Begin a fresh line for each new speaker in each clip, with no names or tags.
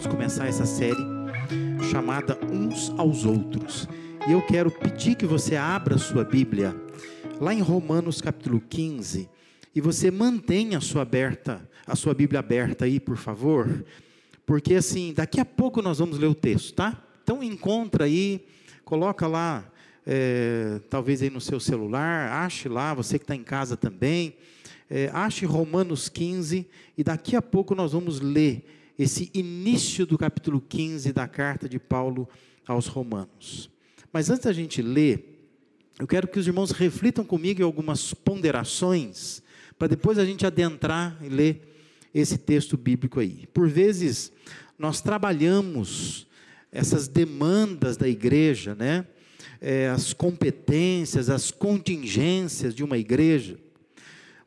vamos começar essa série chamada Uns aos Outros. E eu quero pedir que você abra sua Bíblia lá em Romanos capítulo 15 e você mantenha a sua aberta, a sua Bíblia aberta aí, por favor, porque assim, daqui a pouco nós vamos ler o texto, tá? Então encontra aí, coloca lá, é, talvez aí no seu celular, ache lá, você que está em casa também, é, ache Romanos 15 e daqui a pouco nós vamos ler esse início do capítulo 15 da carta de Paulo aos Romanos. Mas antes da gente ler, eu quero que os irmãos reflitam comigo em algumas ponderações, para depois a gente adentrar e ler esse texto bíblico aí. Por vezes, nós trabalhamos essas demandas da igreja, né? É, as competências, as contingências de uma igreja,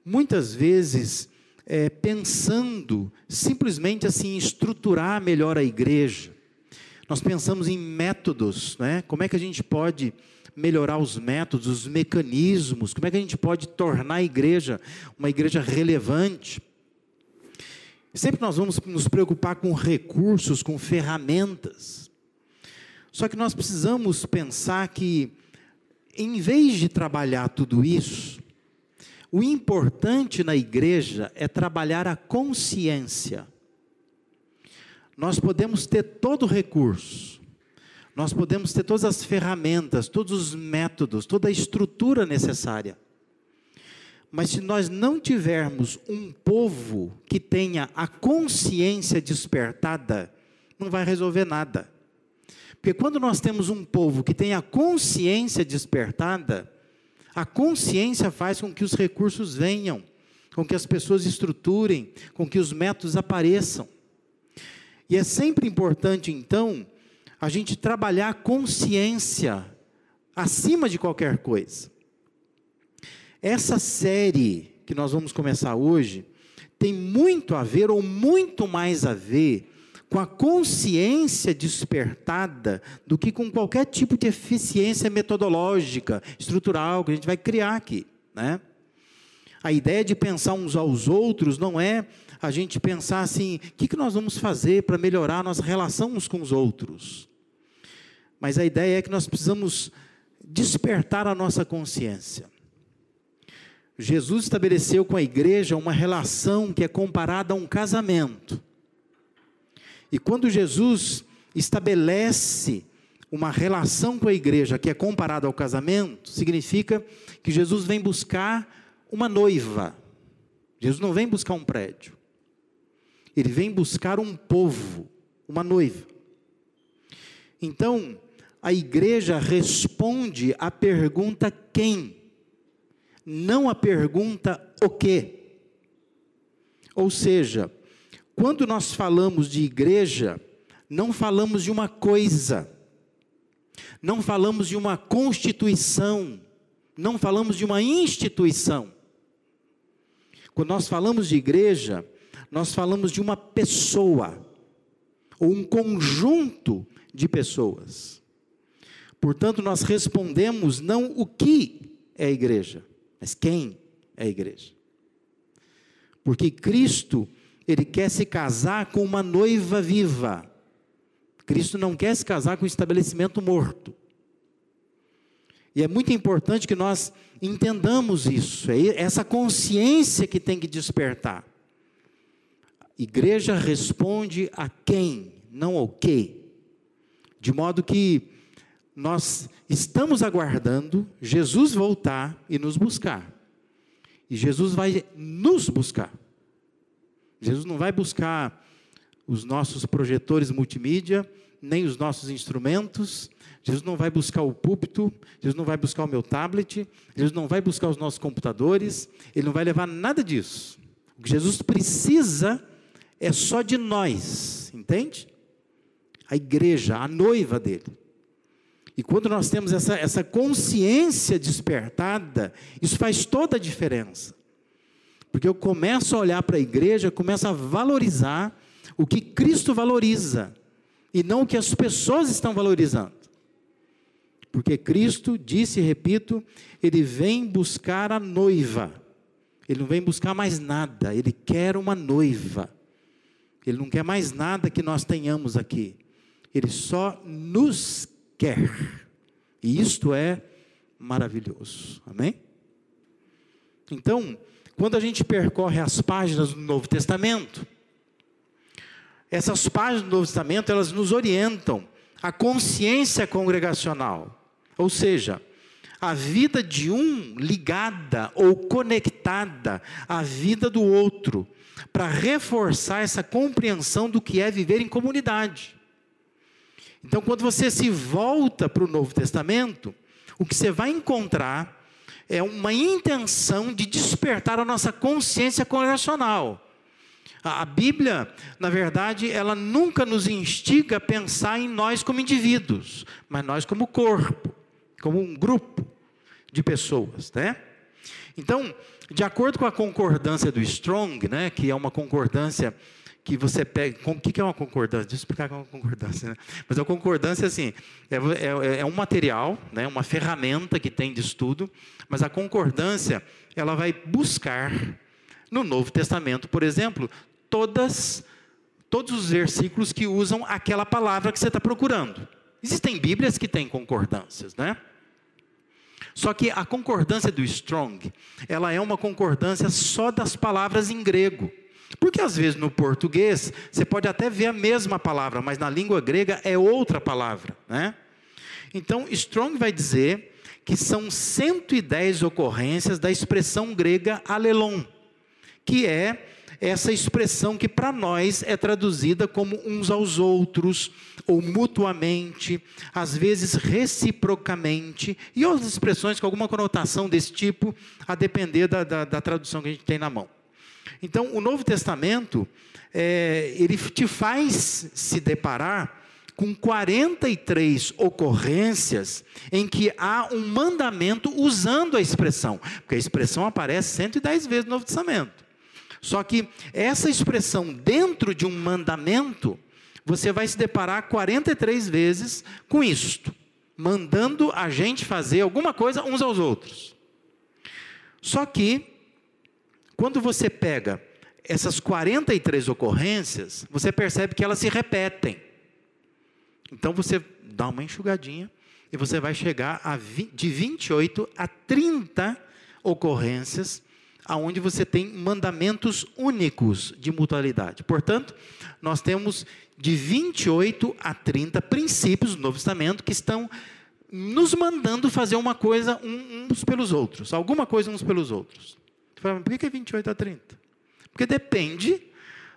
muitas vezes é, pensando simplesmente assim, estruturar melhor a igreja. Nós pensamos em métodos, né? como é que a gente pode melhorar os métodos, os mecanismos, como é que a gente pode tornar a igreja uma igreja relevante. Sempre nós vamos nos preocupar com recursos, com ferramentas. Só que nós precisamos pensar que, em vez de trabalhar tudo isso, o importante na igreja é trabalhar a consciência. Nós podemos ter todo o recurso, nós podemos ter todas as ferramentas, todos os métodos, toda a estrutura necessária. Mas se nós não tivermos um povo que tenha a consciência despertada, não vai resolver nada. Porque quando nós temos um povo que tem a consciência despertada, a consciência faz com que os recursos venham, com que as pessoas estruturem, com que os métodos apareçam. E é sempre importante, então, a gente trabalhar a consciência acima de qualquer coisa. Essa série que nós vamos começar hoje tem muito a ver, ou muito mais a ver, com a consciência despertada do que com qualquer tipo de eficiência metodológica, estrutural que a gente vai criar aqui, né? A ideia de pensar uns aos outros não é a gente pensar assim, o que, que nós vamos fazer para melhorar a nossa relação uns com os outros. Mas a ideia é que nós precisamos despertar a nossa consciência. Jesus estabeleceu com a igreja uma relação que é comparada a um casamento. E quando Jesus estabelece uma relação com a igreja que é comparada ao casamento, significa que Jesus vem buscar uma noiva. Jesus não vem buscar um prédio. Ele vem buscar um povo, uma noiva. Então, a igreja responde à pergunta quem, não a pergunta o que. Ou seja, quando nós falamos de igreja, não falamos de uma coisa, não falamos de uma constituição, não falamos de uma instituição. Quando nós falamos de igreja, nós falamos de uma pessoa, ou um conjunto de pessoas. Portanto, nós respondemos não o que é igreja, mas quem é igreja. Porque Cristo ele quer se casar com uma noiva viva. Cristo não quer se casar com um estabelecimento morto. E é muito importante que nós entendamos isso, é essa consciência que tem que despertar. Igreja responde a quem, não ao que. De modo que nós estamos aguardando Jesus voltar e nos buscar. E Jesus vai nos buscar. Jesus não vai buscar os nossos projetores multimídia, nem os nossos instrumentos, Jesus não vai buscar o púlpito, Jesus não vai buscar o meu tablet, Jesus não vai buscar os nossos computadores, Ele não vai levar nada disso. O que Jesus precisa é só de nós, entende? A igreja, a noiva dele. E quando nós temos essa, essa consciência despertada, isso faz toda a diferença. Porque eu começo a olhar para a igreja, começo a valorizar o que Cristo valoriza e não o que as pessoas estão valorizando. Porque Cristo disse, repito, ele vem buscar a noiva. Ele não vem buscar mais nada, ele quer uma noiva. Ele não quer mais nada que nós tenhamos aqui. Ele só nos quer. E isto é maravilhoso. Amém? Então, quando a gente percorre as páginas do Novo Testamento, essas páginas do Novo Testamento, elas nos orientam a consciência congregacional. Ou seja, a vida de um ligada ou conectada à vida do outro, para reforçar essa compreensão do que é viver em comunidade. Então, quando você se volta para o Novo Testamento, o que você vai encontrar é uma intenção de despertar a nossa consciência congregacional. A Bíblia, na verdade, ela nunca nos instiga a pensar em nós como indivíduos, mas nós como corpo, como um grupo de pessoas, né? Então, de acordo com a concordância do Strong, né, que é uma concordância que você pega. O que é uma concordância? Deixa eu explicar o que é uma concordância. Né? Mas a concordância, assim, é, é, é, um material, né, uma ferramenta que tem de estudo, mas a concordância, ela vai buscar, no Novo Testamento, por exemplo, todas, todos os versículos que usam aquela palavra que você está procurando. Existem Bíblias que têm concordâncias, né? Só que a concordância do Strong, ela é uma concordância só das palavras em grego. Porque às vezes no português você pode até ver a mesma palavra, mas na língua grega é outra palavra, né? Então Strong vai dizer que são 110 ocorrências da expressão grega alelon, que é essa expressão que para nós é traduzida como uns aos outros, ou mutuamente, às vezes reciprocamente, e outras expressões com alguma conotação desse tipo, a depender da, da, da tradução que a gente tem na mão. Então, o Novo Testamento, é, ele te faz se deparar com 43 ocorrências em que há um mandamento usando a expressão, porque a expressão aparece 110 vezes no Novo Testamento. Só que essa expressão dentro de um mandamento, você vai se deparar 43 vezes com isto, mandando a gente fazer alguma coisa uns aos outros. Só que, quando você pega essas 43 ocorrências, você percebe que elas se repetem. Então você dá uma enxugadinha e você vai chegar a de 28 a 30 ocorrências aonde você tem mandamentos únicos de mutualidade. Portanto, nós temos de 28 a 30 princípios do Novo Testamento que estão nos mandando fazer uma coisa uns pelos outros, alguma coisa uns pelos outros. Por que é 28 a 30? Porque depende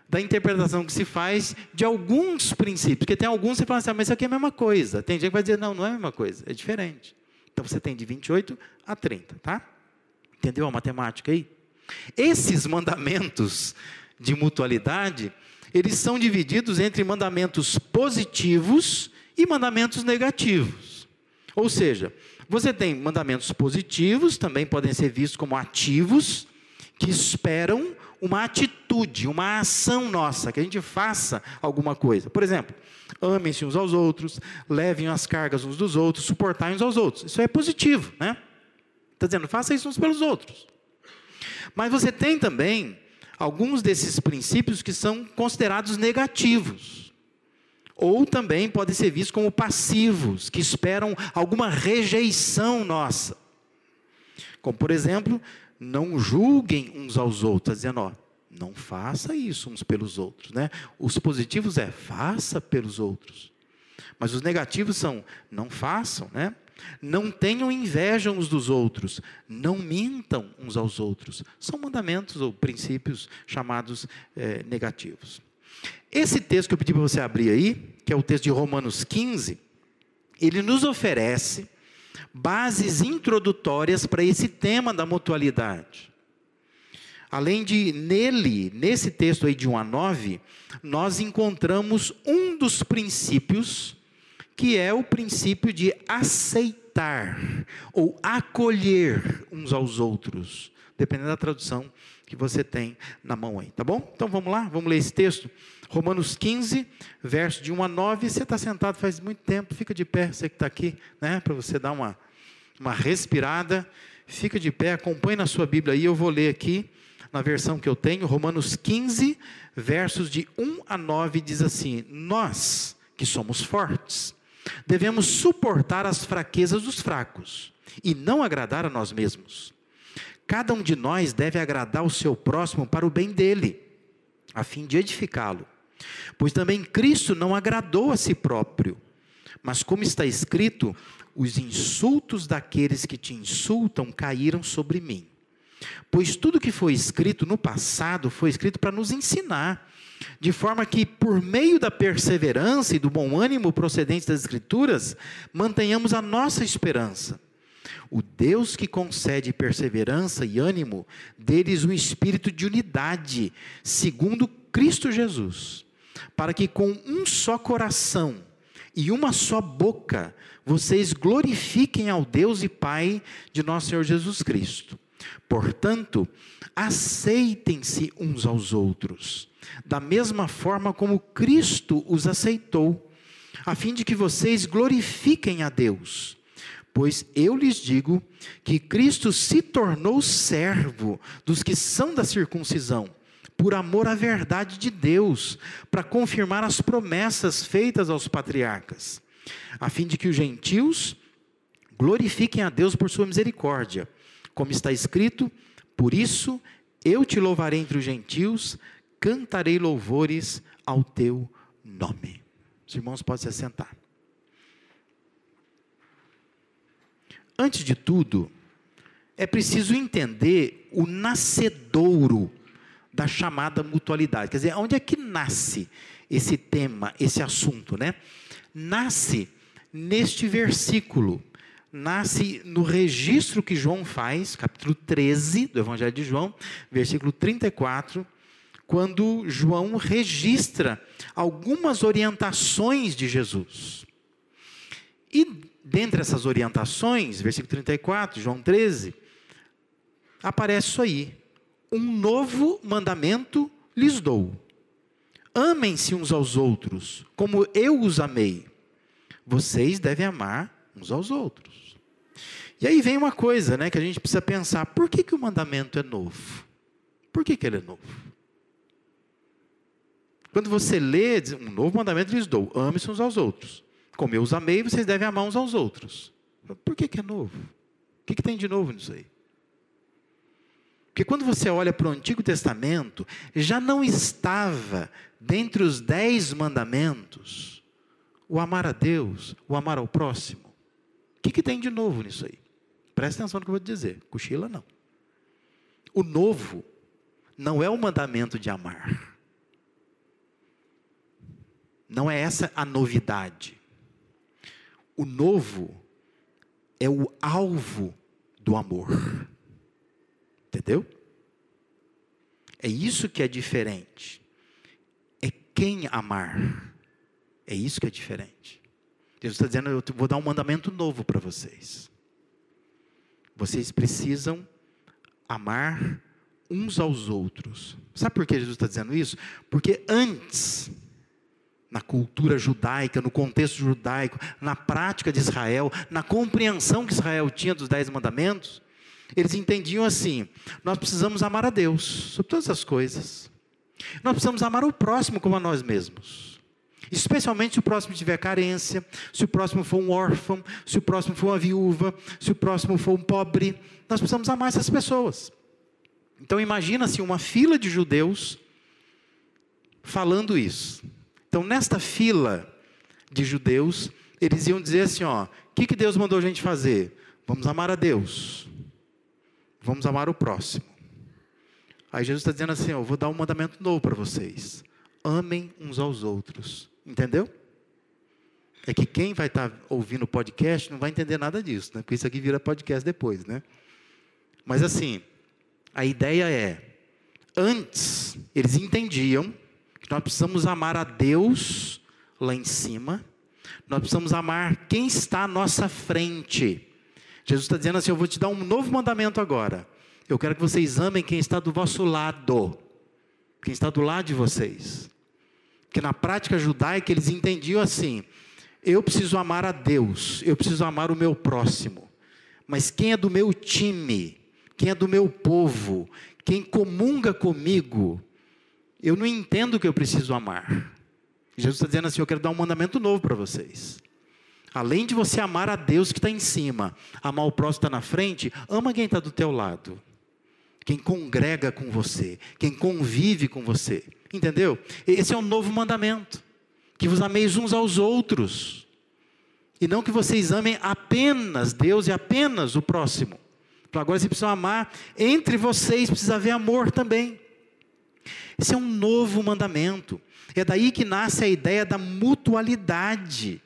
da interpretação que se faz de alguns princípios. Porque tem alguns que você fala assim, ah, mas isso aqui é a mesma coisa. Tem gente que vai dizer, não, não é a mesma coisa, é diferente. Então você tem de 28 a 30, tá? Entendeu a matemática aí? Esses mandamentos de mutualidade, eles são divididos entre mandamentos positivos e mandamentos negativos. Ou seja, você tem mandamentos positivos, também podem ser vistos como ativos, que esperam uma atitude, uma ação nossa, que a gente faça alguma coisa. Por exemplo, amem-se uns aos outros, levem as cargas uns dos outros, suportai uns aos outros. Isso é positivo, né? Está dizendo, faça isso uns pelos outros. Mas você tem também alguns desses princípios que são considerados negativos. Ou também podem ser vistos como passivos, que esperam alguma rejeição nossa. Como, por exemplo, não julguem uns aos outros, dizendo, ó, não faça isso uns pelos outros, né? Os positivos é faça pelos outros. Mas os negativos são não façam, né? Não tenham inveja uns dos outros, não mintam uns aos outros. São mandamentos ou princípios chamados é, negativos. Esse texto que eu pedi para você abrir aí, que é o texto de Romanos 15, ele nos oferece bases introdutórias para esse tema da mutualidade. Além de, nele, nesse texto aí de 1 a 9, nós encontramos um dos princípios que é o princípio de aceitar ou acolher uns aos outros, dependendo da tradução que você tem na mão aí, tá bom? Então vamos lá, vamos ler esse texto. Romanos 15, verso de 1 a 9. Você está sentado faz muito tempo, fica de pé, você que está aqui, né? Para você dar uma, uma respirada. Fica de pé, acompanhe na sua Bíblia aí, eu vou ler aqui na versão que eu tenho, Romanos 15, versos de 1 a 9, diz assim: Nós, que somos fortes, devemos suportar as fraquezas dos fracos e não agradar a nós mesmos. Cada um de nós deve agradar o seu próximo para o bem dele, a fim de edificá-lo. Pois também Cristo não agradou a si próprio, mas como está escrito, os insultos daqueles que te insultam caíram sobre mim. Pois tudo que foi escrito no passado foi escrito para nos ensinar, de forma que, por meio da perseverança e do bom ânimo procedentes das Escrituras, mantenhamos a nossa esperança. O Deus que concede perseverança e ânimo, deles um espírito de unidade, segundo Cristo Jesus, para que com um só coração e uma só boca vocês glorifiquem ao Deus e Pai de nosso Senhor Jesus Cristo. Portanto, aceitem-se uns aos outros, da mesma forma como Cristo os aceitou, a fim de que vocês glorifiquem a Deus. Pois eu lhes digo que Cristo se tornou servo dos que são da circuncisão, por amor à verdade de Deus, para confirmar as promessas feitas aos patriarcas, a fim de que os gentios glorifiquem a Deus por sua misericórdia como está escrito: Por isso eu te louvarei entre os gentios, cantarei louvores ao teu nome. Os irmãos podem se assentar. Antes de tudo, é preciso entender o nascedouro da chamada mutualidade. Quer dizer, onde é que nasce esse tema, esse assunto, né? Nasce neste versículo nasce no registro que João faz, capítulo 13 do Evangelho de João, versículo 34, quando João registra algumas orientações de Jesus. E dentre essas orientações, versículo 34, João 13, aparece isso aí. Um novo mandamento lhes dou. Amem-se uns aos outros, como eu os amei. Vocês devem amar uns aos outros. E aí vem uma coisa né, que a gente precisa pensar: por que, que o mandamento é novo? Por que, que ele é novo? Quando você lê, diz, um novo mandamento lhes dou: ame-se uns aos outros. Como eu os amei, vocês devem amar uns aos outros. Por que, que é novo? O que, que tem de novo nisso aí? Porque quando você olha para o Antigo Testamento, já não estava dentre os dez mandamentos o amar a Deus, o amar ao próximo. O que, que tem de novo nisso aí? Presta atenção no que eu vou te dizer. Cochila não. O novo não é o mandamento de amar. Não é essa a novidade. O novo é o alvo do amor. Entendeu? É isso que é diferente. É quem amar. É isso que é diferente. Deus está dizendo: eu vou dar um mandamento novo para vocês. Vocês precisam amar uns aos outros. Sabe por que Jesus está dizendo isso? Porque antes, na cultura judaica, no contexto judaico, na prática de Israel, na compreensão que Israel tinha dos Dez Mandamentos, eles entendiam assim: nós precisamos amar a Deus sobre todas as coisas. Nós precisamos amar o próximo como a nós mesmos. Especialmente se o próximo tiver carência, se o próximo for um órfão, se o próximo for uma viúva, se o próximo for um pobre, nós precisamos amar essas pessoas. Então imagina-se uma fila de judeus falando isso. Então nesta fila de judeus, eles iam dizer assim, ó, o que, que Deus mandou a gente fazer? Vamos amar a Deus. Vamos amar o próximo. Aí Jesus está dizendo assim, ó, eu vou dar um mandamento novo para vocês. Amem uns aos outros. Entendeu? É que quem vai estar tá ouvindo o podcast não vai entender nada disso, né? Porque isso aqui vira podcast depois, né? Mas assim, a ideia é, antes eles entendiam nós precisamos amar a Deus lá em cima, nós precisamos amar quem está à nossa frente. Jesus está dizendo assim: Eu vou te dar um novo mandamento agora. Eu quero que vocês amem quem está do vosso lado, quem está do lado de vocês. Porque na prática judaica eles entendiam assim: eu preciso amar a Deus, eu preciso amar o meu próximo. Mas quem é do meu time, quem é do meu povo, quem comunga comigo, eu não entendo que eu preciso amar. Jesus está dizendo assim: eu quero dar um mandamento novo para vocês. Além de você amar a Deus que está em cima, amar o próximo que está na frente, ama quem está do teu lado. Quem congrega com você, quem convive com você. Entendeu? Esse é um novo mandamento. Que vos ameis uns aos outros. E não que vocês amem apenas Deus e apenas o próximo. Então agora vocês precisam amar. Entre vocês precisa haver amor também. Esse é um novo mandamento. É daí que nasce a ideia da mutualidade.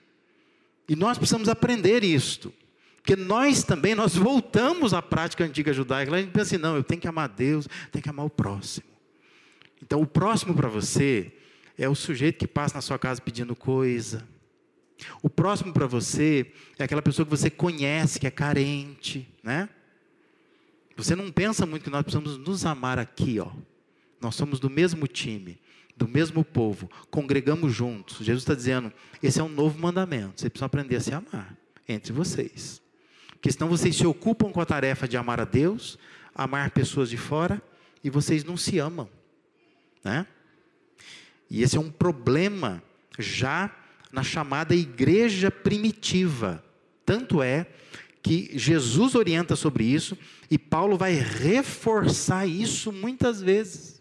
E nós precisamos aprender isto. Porque nós também, nós voltamos à prática antiga judaica. A gente pensa assim, não, eu tenho que amar Deus, tenho que amar o próximo. Então, o próximo para você é o sujeito que passa na sua casa pedindo coisa. O próximo para você é aquela pessoa que você conhece, que é carente, né? Você não pensa muito que nós precisamos nos amar aqui, ó. Nós somos do mesmo time, do mesmo povo, congregamos juntos. Jesus está dizendo: esse é um novo mandamento. Vocês precisam aprender a se amar entre vocês. Porque senão vocês se ocupam com a tarefa de amar a Deus, amar pessoas de fora, e vocês não se amam. Né? E esse é um problema já na chamada igreja primitiva. Tanto é que Jesus orienta sobre isso e Paulo vai reforçar isso muitas vezes.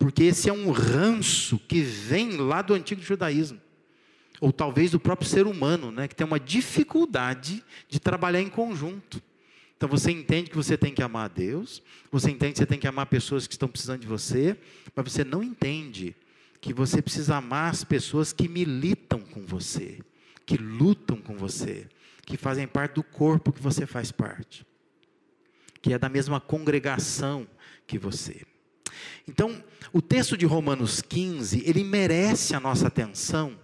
Porque esse é um ranço que vem lá do antigo judaísmo. Ou talvez do próprio ser humano, né, que tem uma dificuldade de trabalhar em conjunto. Então você entende que você tem que amar a Deus, você entende que você tem que amar pessoas que estão precisando de você, mas você não entende que você precisa amar as pessoas que militam com você, que lutam com você, que fazem parte do corpo que você faz parte, que é da mesma congregação que você. Então, o texto de Romanos 15, ele merece a nossa atenção,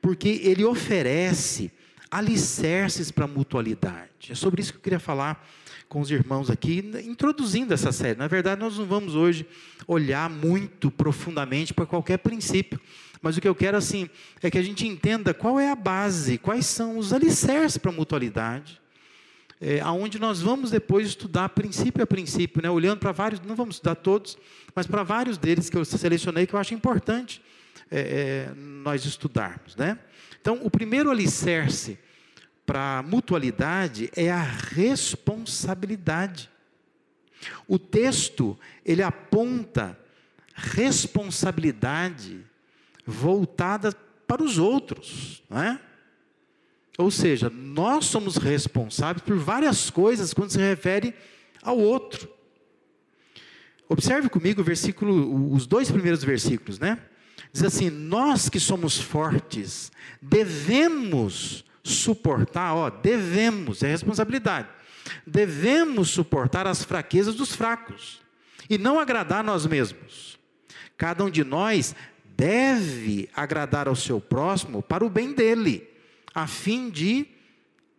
porque ele oferece alicerces para a mutualidade. É sobre isso que eu queria falar com os irmãos aqui, introduzindo essa série. Na verdade, nós não vamos hoje olhar muito profundamente para qualquer princípio, mas o que eu quero assim é que a gente entenda qual é a base, quais são os alicerces para a mutualidade, é, aonde nós vamos depois estudar princípio a princípio, né? olhando para vários, não vamos estudar todos, mas para vários deles que eu selecionei que eu acho importante é, é, nós estudarmos. Né? Então, o primeiro alicerce para a mutualidade é a responsabilidade. O texto, ele aponta responsabilidade voltada para os outros, não é? Ou seja, nós somos responsáveis por várias coisas quando se refere ao outro. Observe comigo o versículo, os dois primeiros versículos, né? Diz assim: Nós que somos fortes, devemos suportar, ó, devemos, é responsabilidade. Devemos suportar as fraquezas dos fracos e não agradar nós mesmos. Cada um de nós deve agradar ao seu próximo para o bem dele a fim de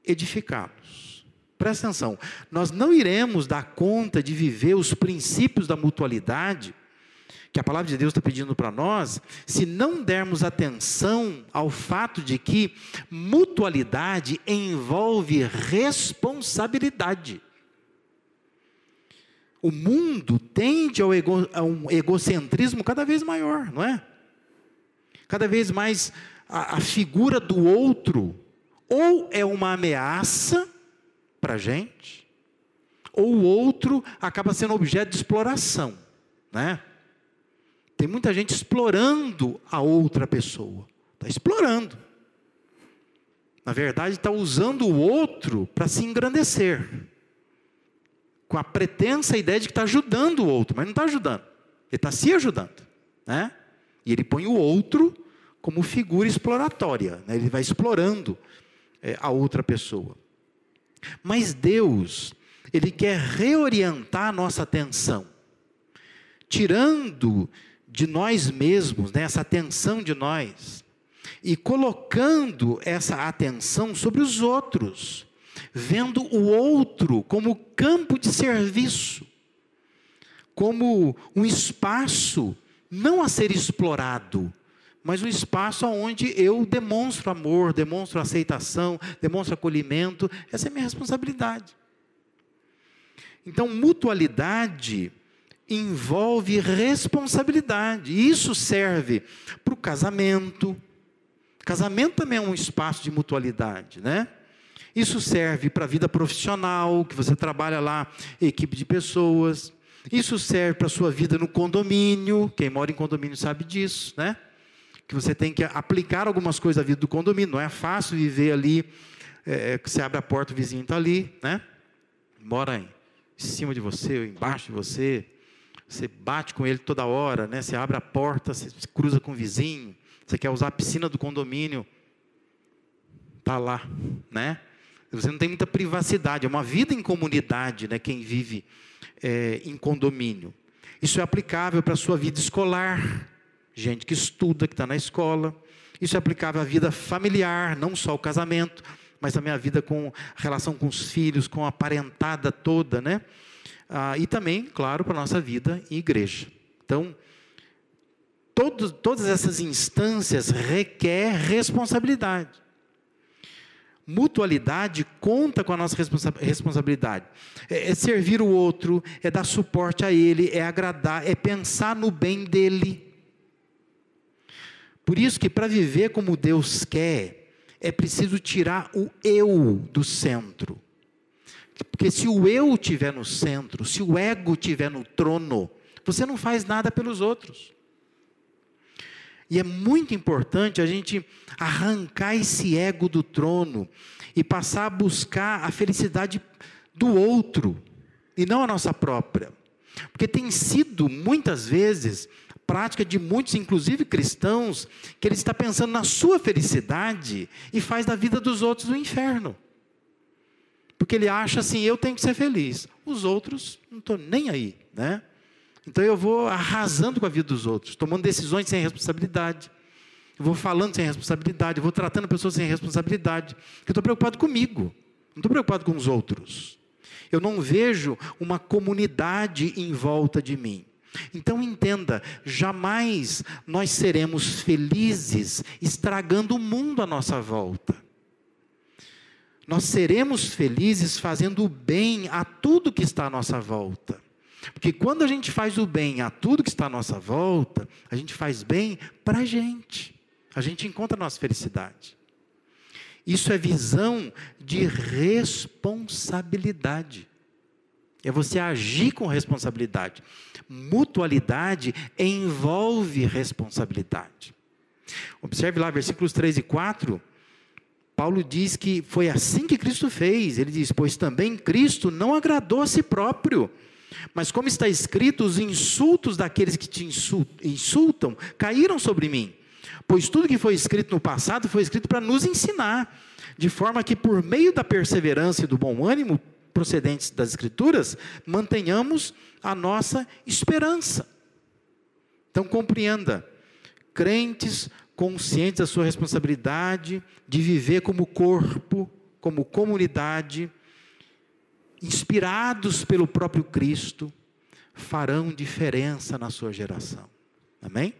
edificá-los. Presta atenção, nós não iremos dar conta de viver os princípios da mutualidade que a palavra de Deus está pedindo para nós, se não dermos atenção ao fato de que mutualidade envolve responsabilidade. O mundo tende ao ego, a um egocentrismo cada vez maior, não é? Cada vez mais a, a figura do outro ou é uma ameaça para a gente, ou o outro acaba sendo objeto de exploração, né? Tem muita gente explorando a outra pessoa, está explorando. Na verdade, está usando o outro para se engrandecer, com a pretensa ideia de que está ajudando o outro, mas não está ajudando, ele está se ajudando, né? E ele põe o outro como figura exploratória, né? ele vai explorando é, a outra pessoa. Mas Deus, Ele quer reorientar a nossa atenção, tirando de nós mesmos, né, essa atenção de nós, e colocando essa atenção sobre os outros, vendo o outro como campo de serviço, como um espaço não a ser explorado, mas um espaço onde eu demonstro amor, demonstro aceitação, demonstro acolhimento. Essa é minha responsabilidade. Então, mutualidade envolve responsabilidade. Isso serve para o casamento. Casamento também é um espaço de mutualidade, né? Isso serve para a vida profissional, que você trabalha lá, equipe de pessoas. Isso serve para a sua vida no condomínio. Quem mora em condomínio sabe disso, né? Que você tem que aplicar algumas coisas à vida do condomínio. Não é fácil viver ali, é, que você abre a porta, o vizinho está ali, né? Mora em cima de você, ou embaixo de você. Você bate com ele toda hora, né? Você abre a porta, você cruza com o vizinho. Você quer usar a piscina do condomínio, tá lá, né? Você não tem muita privacidade. É uma vida em comunidade, né? Quem vive é, em condomínio. Isso é aplicável para a sua vida escolar, gente que estuda, que está na escola. Isso é aplicável à vida familiar, não só o casamento, mas também a vida com relação com os filhos, com a parentada toda, né? Ah, e também, claro, para a nossa vida em igreja. Então, todo, todas essas instâncias requer responsabilidade. Mutualidade conta com a nossa responsa responsabilidade. É, é servir o outro, é dar suporte a ele, é agradar, é pensar no bem dele. Por isso que para viver como Deus quer, é preciso tirar o eu do centro. Porque se o eu estiver no centro, se o ego estiver no trono, você não faz nada pelos outros. E é muito importante a gente arrancar esse ego do trono e passar a buscar a felicidade do outro e não a nossa própria. Porque tem sido muitas vezes prática de muitos, inclusive cristãos, que ele está pensando na sua felicidade e faz da vida dos outros o um inferno. Porque ele acha assim, eu tenho que ser feliz. Os outros, não estou nem aí, né? Então eu vou arrasando com a vida dos outros, tomando decisões sem responsabilidade. Eu vou falando sem responsabilidade, eu vou tratando pessoas sem responsabilidade. Eu estou preocupado comigo, não estou preocupado com os outros. Eu não vejo uma comunidade em volta de mim. Então entenda, jamais nós seremos felizes estragando o mundo à nossa volta. Nós seremos felizes fazendo o bem a tudo que está à nossa volta. Porque quando a gente faz o bem a tudo que está à nossa volta, a gente faz bem para a gente. A gente encontra a nossa felicidade. Isso é visão de responsabilidade. É você agir com responsabilidade. Mutualidade envolve responsabilidade. Observe lá, versículos 3 e 4. Paulo diz que foi assim que Cristo fez. Ele diz: Pois também Cristo não agradou a si próprio. Mas, como está escrito, os insultos daqueles que te insultam caíram sobre mim. Pois tudo que foi escrito no passado foi escrito para nos ensinar, de forma que, por meio da perseverança e do bom ânimo procedentes das Escrituras, mantenhamos a nossa esperança. Então, compreenda: crentes conscientes da sua responsabilidade de viver como corpo, como comunidade, inspirados pelo próprio Cristo, farão diferença na sua geração. Amém?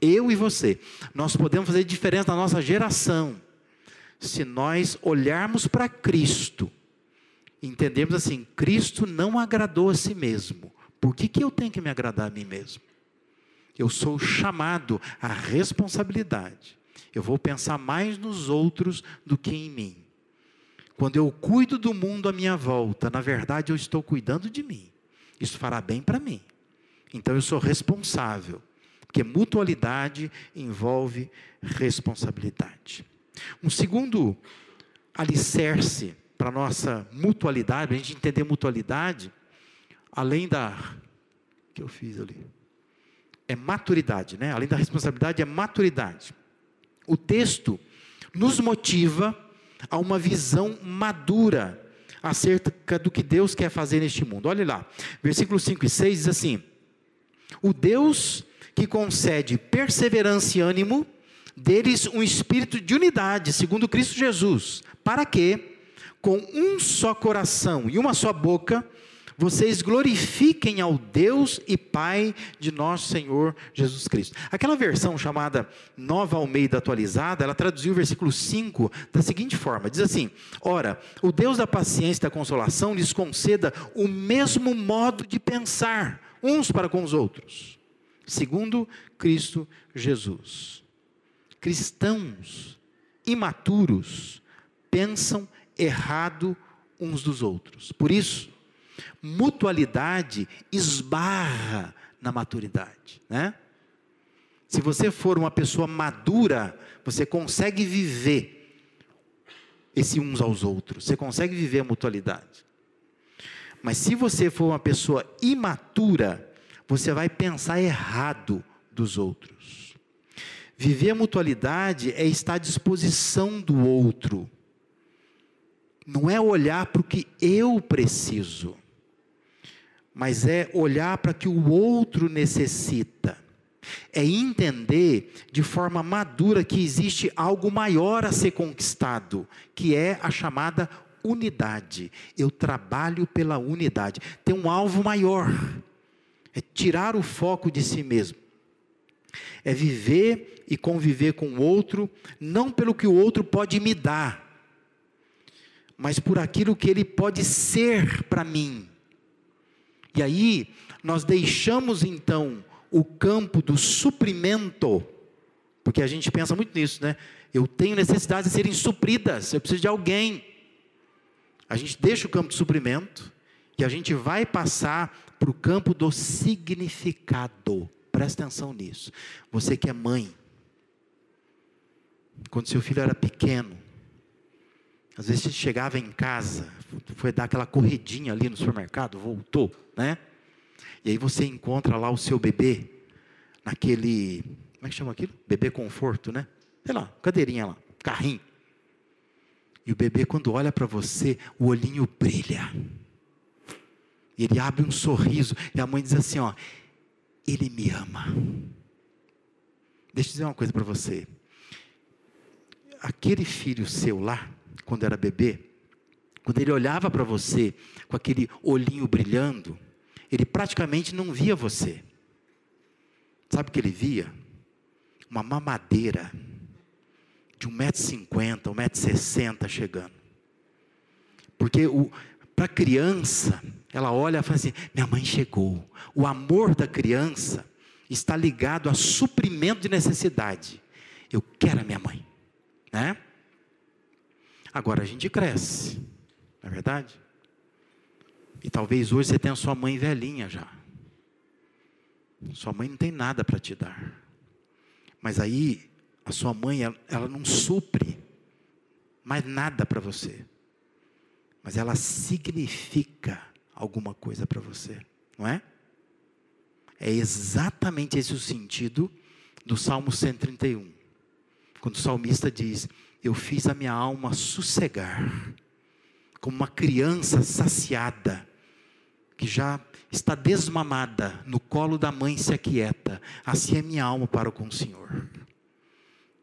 Eu e você, nós podemos fazer diferença na nossa geração, se nós olharmos para Cristo, entendemos assim: Cristo não agradou a si mesmo, por que, que eu tenho que me agradar a mim mesmo? eu sou chamado à responsabilidade. Eu vou pensar mais nos outros do que em mim. Quando eu cuido do mundo à minha volta, na verdade eu estou cuidando de mim. Isso fará bem para mim. Então eu sou responsável, porque mutualidade envolve responsabilidade. Um segundo alicerce para nossa mutualidade, para a gente entender mutualidade, além da que eu fiz ali é maturidade, né? Além da responsabilidade, é maturidade. O texto nos motiva a uma visão madura acerca do que Deus quer fazer neste mundo. Olhe lá, versículos 5 e 6 diz assim: O Deus que concede perseverança e ânimo, deles um espírito de unidade, segundo Cristo Jesus, para que, com um só coração e uma só boca, vocês glorifiquem ao Deus e Pai de nosso Senhor Jesus Cristo. Aquela versão chamada Nova Almeida Atualizada, ela traduziu o versículo 5 da seguinte forma: diz assim: Ora, o Deus da paciência e da consolação lhes conceda o mesmo modo de pensar uns para com os outros, segundo Cristo Jesus. Cristãos imaturos pensam errado uns dos outros. Por isso, mutualidade esbarra na maturidade, né? Se você for uma pessoa madura, você consegue viver esse uns aos outros, você consegue viver a mutualidade. Mas se você for uma pessoa imatura, você vai pensar errado dos outros. Viver a mutualidade é estar à disposição do outro não é olhar para o que eu preciso, mas é olhar para o que o outro necessita. É entender de forma madura que existe algo maior a ser conquistado, que é a chamada unidade. Eu trabalho pela unidade. Tem um alvo maior. É tirar o foco de si mesmo. É viver e conviver com o outro, não pelo que o outro pode me dar, mas por aquilo que ele pode ser para mim. E aí, nós deixamos então o campo do suprimento, porque a gente pensa muito nisso, né? Eu tenho necessidades de serem supridas, eu preciso de alguém. A gente deixa o campo do suprimento e a gente vai passar para o campo do significado. Presta atenção nisso. Você que é mãe, quando seu filho era pequeno, às vezes você chegava em casa, foi dar aquela corridinha ali no supermercado, voltou, né? E aí você encontra lá o seu bebê, naquele, como é que chama aquilo? Bebê conforto, né? Sei lá, cadeirinha lá, carrinho. E o bebê, quando olha para você, o olhinho brilha. Ele abre um sorriso. E a mãe diz assim: Ó, ele me ama. Deixa eu dizer uma coisa para você. Aquele filho seu lá, quando era bebê, quando ele olhava para você com aquele olhinho brilhando, ele praticamente não via você. Sabe o que ele via? Uma mamadeira de 1,50m, 1,60m chegando. Porque para a criança, ela olha e fala assim: minha mãe chegou. O amor da criança está ligado a suprimento de necessidade. Eu quero a minha mãe. Né? Agora a gente cresce, não é verdade? E talvez hoje você tenha sua mãe velhinha já. Sua mãe não tem nada para te dar. Mas aí a sua mãe, ela, ela não supre mais nada para você. Mas ela significa alguma coisa para você, não é? É exatamente esse o sentido do Salmo 131. Quando o salmista diz: eu fiz a minha alma sossegar, como uma criança saciada, que já está desmamada, no colo da mãe se aquieta, assim é minha alma para com o Senhor.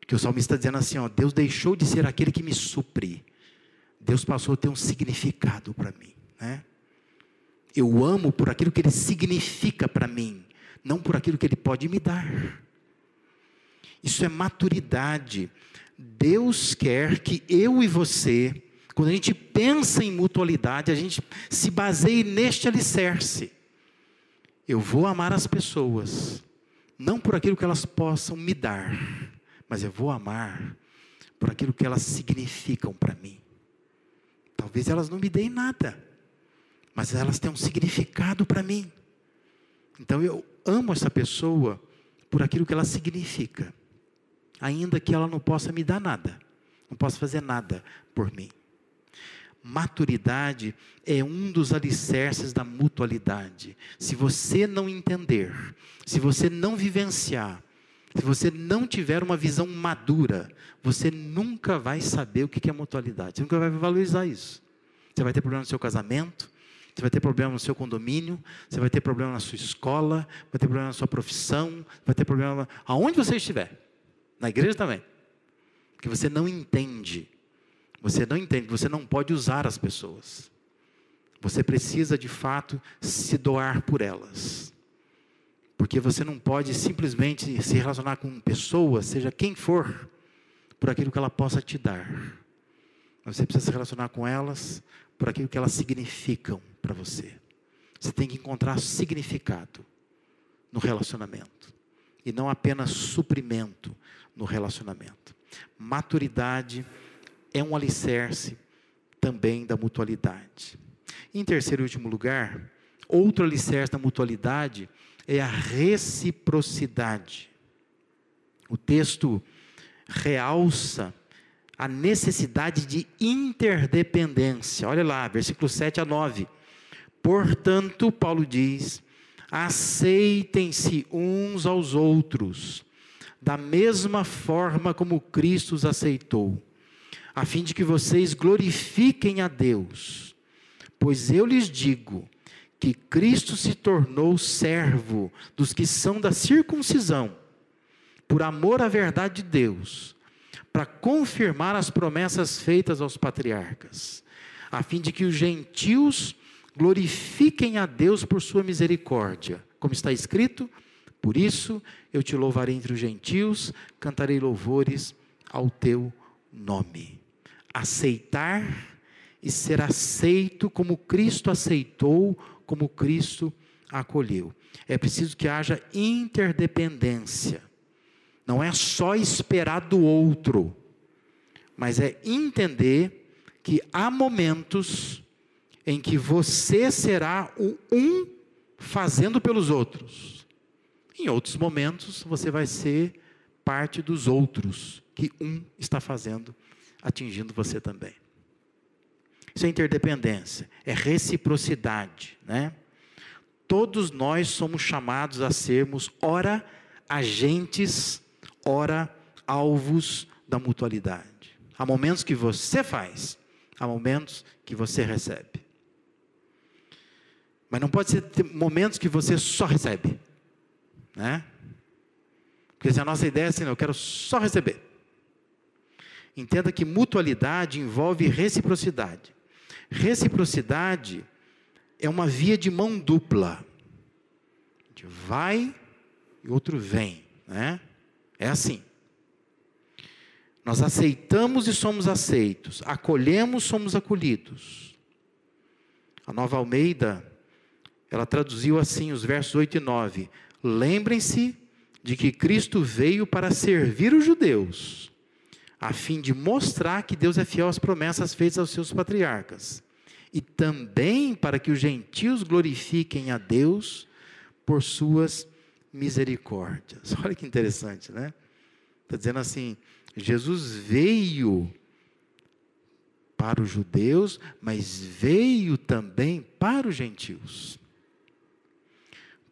Que o salmista está dizendo assim: ó, Deus deixou de ser aquele que me supre, Deus passou a ter um significado para mim. Né? Eu amo por aquilo que Ele significa para mim, não por aquilo que Ele pode me dar. Isso é maturidade. Deus quer que eu e você, quando a gente pensa em mutualidade, a gente se baseie neste alicerce. Eu vou amar as pessoas, não por aquilo que elas possam me dar, mas eu vou amar por aquilo que elas significam para mim. Talvez elas não me deem nada, mas elas têm um significado para mim. Então eu amo essa pessoa por aquilo que ela significa ainda que ela não possa me dar nada, não possa fazer nada por mim. Maturidade é um dos alicerces da mutualidade. Se você não entender, se você não vivenciar, se você não tiver uma visão madura, você nunca vai saber o que é mutualidade, você nunca vai valorizar isso. Você vai ter problema no seu casamento, você vai ter problema no seu condomínio, você vai ter problema na sua escola, vai ter problema na sua profissão, vai ter problema aonde você estiver. Na igreja também. Que você não entende. Você não entende, você não pode usar as pessoas. Você precisa de fato se doar por elas. Porque você não pode simplesmente se relacionar com pessoas, seja quem for, por aquilo que ela possa te dar. Você precisa se relacionar com elas por aquilo que elas significam para você. Você tem que encontrar significado no relacionamento e não apenas suprimento no relacionamento. Maturidade é um alicerce também da mutualidade. Em terceiro e último lugar, outro alicerce da mutualidade é a reciprocidade. O texto realça a necessidade de interdependência. Olha lá, versículo 7 a 9. Portanto, Paulo diz: aceitem-se uns aos outros, da mesma forma como Cristo os aceitou, a fim de que vocês glorifiquem a Deus. Pois eu lhes digo que Cristo se tornou servo dos que são da circuncisão, por amor à verdade de Deus, para confirmar as promessas feitas aos patriarcas, a fim de que os gentios glorifiquem a Deus por sua misericórdia, como está escrito: Por isso eu te louvarei entre os gentios, cantarei louvores ao teu nome. Aceitar e ser aceito como Cristo aceitou, como Cristo acolheu. É preciso que haja interdependência. Não é só esperar do outro, mas é entender que há momentos em que você será o um fazendo pelos outros. Em outros momentos, você vai ser parte dos outros que um está fazendo, atingindo você também. Isso é interdependência, é reciprocidade, né? Todos nós somos chamados a sermos, ora, agentes, ora, alvos da mutualidade. Há momentos que você faz, há momentos que você recebe. Mas não pode ser momentos que você só recebe, né? Porque se a nossa ideia é assim, eu quero só receber. Entenda que mutualidade envolve reciprocidade. Reciprocidade é uma via de mão dupla. Gente vai e outro vem, né? É assim. Nós aceitamos e somos aceitos, acolhemos, somos acolhidos. A Nova Almeida, ela traduziu assim os versos 8 e 9: Lembrem-se de que Cristo veio para servir os judeus a fim de mostrar que Deus é fiel às promessas feitas aos seus patriarcas, e também para que os gentios glorifiquem a Deus por suas misericórdias. Olha que interessante, né? Está dizendo assim: Jesus veio para os judeus, mas veio também para os gentios.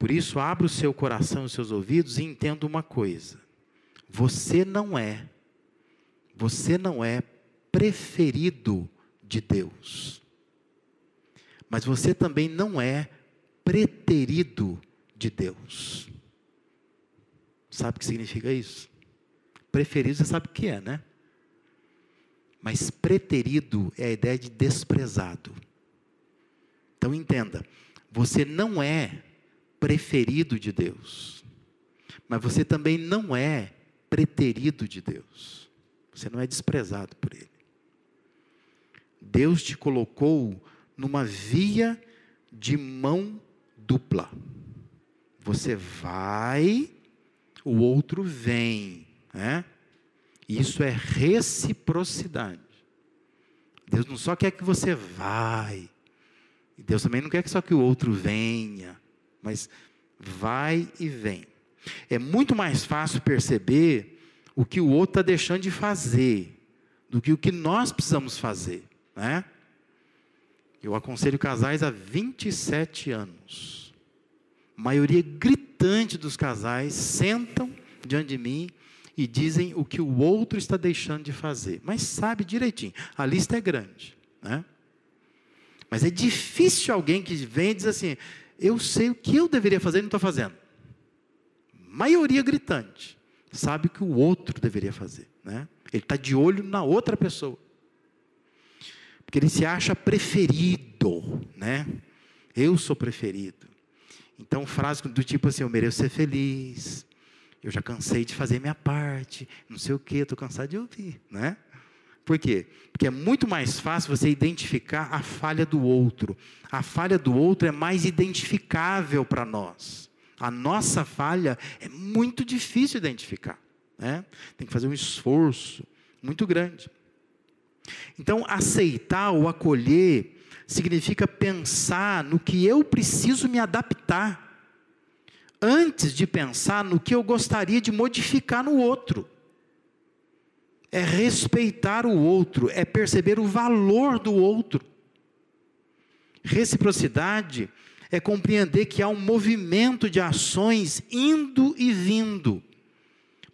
Por isso, abra o seu coração e os seus ouvidos e entenda uma coisa: você não é você não é preferido de Deus. Mas você também não é preterido de Deus. Sabe o que significa isso? Preferido você sabe o que é, né? Mas preterido é a ideia de desprezado. Então entenda, você não é preferido de Deus, mas você também não é preterido de Deus. Você não é desprezado por Ele. Deus te colocou numa via de mão dupla. Você vai, o outro vem. Né? Isso é reciprocidade. Deus não só quer que você vai. Deus também não quer que só que o outro venha. Mas vai e vem. É muito mais fácil perceber o que o outro está deixando de fazer, do que o que nós precisamos fazer. Né? Eu aconselho casais há 27 anos. A maioria gritante dos casais sentam diante de mim e dizem o que o outro está deixando de fazer. Mas sabe direitinho, a lista é grande. Né? Mas é difícil alguém que vem e diz assim: eu sei o que eu deveria fazer e não estou fazendo. Maioria gritante sabe o que o outro deveria fazer. Né? Ele está de olho na outra pessoa. Porque ele se acha preferido, né? Eu sou preferido. Então, frases do tipo assim: eu mereço ser feliz, eu já cansei de fazer minha parte, não sei o que, estou cansado de ouvir, né? Por quê? Porque é muito mais fácil você identificar a falha do outro. A falha do outro é mais identificável para nós. A nossa falha é muito difícil identificar. Né? Tem que fazer um esforço muito grande. Então, aceitar ou acolher significa pensar no que eu preciso me adaptar, antes de pensar no que eu gostaria de modificar no outro. É respeitar o outro, é perceber o valor do outro. Reciprocidade é compreender que há um movimento de ações indo e vindo.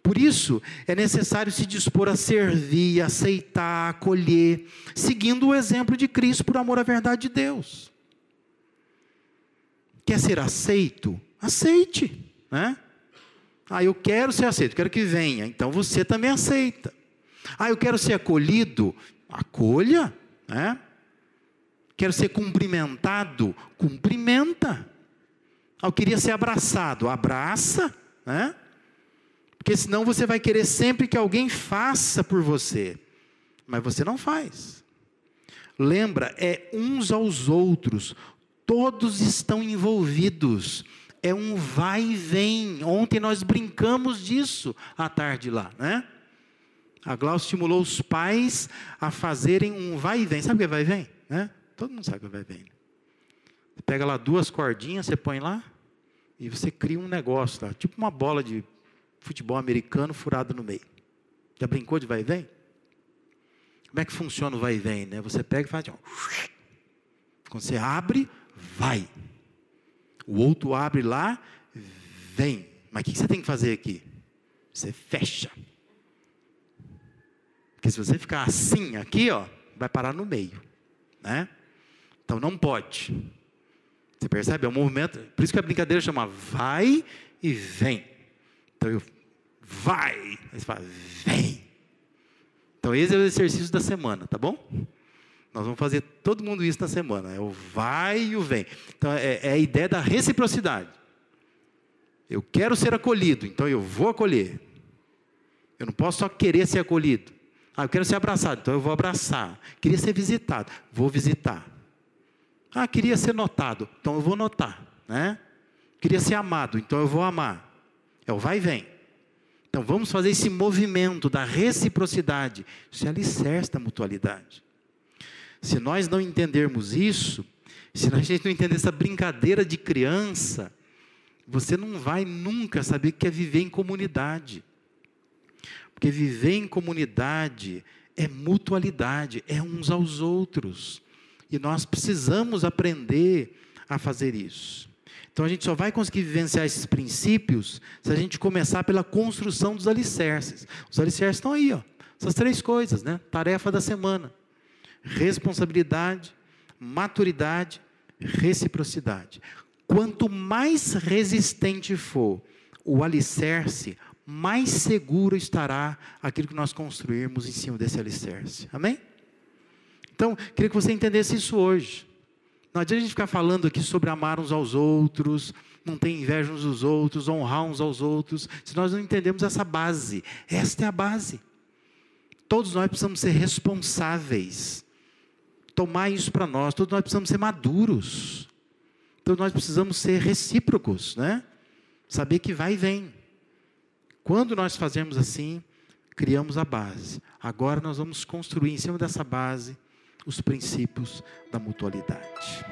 Por isso, é necessário se dispor a servir, aceitar, acolher, seguindo o exemplo de Cristo por amor à verdade de Deus. Quer ser aceito? Aceite, né? Ah, eu quero ser aceito, quero que venha. Então você também aceita. Ah, eu quero ser acolhido? Acolha, né? Quero ser cumprimentado? Cumprimenta. Ah, eu queria ser abraçado? Abraça, né? Porque senão você vai querer sempre que alguém faça por você, mas você não faz. Lembra, é uns aos outros, todos estão envolvidos. É um vai e vem. Ontem nós brincamos disso à tarde lá, né? A Glaucia estimulou os pais a fazerem um vai e vem. Sabe o que é vai e vem? Né? Todo mundo sabe o que é vai e vem. Você pega lá duas cordinhas, você põe lá e você cria um negócio lá, tipo uma bola de futebol americano furado no meio. Já brincou de vai e vem? Como é que funciona o vai e vem? Né? Você pega e faz assim, quando você abre, vai. O outro abre lá, vem. Mas o que você tem que fazer aqui? Você fecha. Se você ficar assim aqui, ó, vai parar no meio, né? Então não pode. Você percebe? É um movimento. Por isso que a brincadeira chama vai e vem. Então eu vai, aí você fala vem. Então esse é o exercício da semana, tá bom? Nós vamos fazer todo mundo isso na semana. É o vai e o vem. Então é, é a ideia da reciprocidade. Eu quero ser acolhido, então eu vou acolher. Eu não posso só querer ser acolhido. Ah, eu quero ser abraçado, então eu vou abraçar. Queria ser visitado, vou visitar. Ah, queria ser notado, então eu vou notar, né? Queria ser amado, então eu vou amar. É o vai e vem. Então vamos fazer esse movimento da reciprocidade. Isso é alicerce da mutualidade. Se nós não entendermos isso, se a gente não entender essa brincadeira de criança, você não vai nunca saber o que é viver em comunidade. Porque viver em comunidade é mutualidade, é uns aos outros. E nós precisamos aprender a fazer isso. Então a gente só vai conseguir vivenciar esses princípios se a gente começar pela construção dos alicerces. Os alicerces estão aí, ó. Essas três coisas, né? Tarefa da semana: responsabilidade, maturidade, reciprocidade. Quanto mais resistente for o alicerce, mais seguro estará aquilo que nós construirmos em cima desse alicerce. Amém? Então, queria que você entendesse isso hoje. Não adianta a gente ficar falando aqui sobre amar uns aos outros, não ter inveja uns dos outros, honrar uns aos outros, se nós não entendemos essa base. Esta é a base. Todos nós precisamos ser responsáveis, tomar isso para nós, todos nós precisamos ser maduros. Então nós precisamos ser recíprocos, né? Saber que vai e vem. Quando nós fazemos assim, criamos a base. Agora nós vamos construir em cima dessa base os princípios da mutualidade.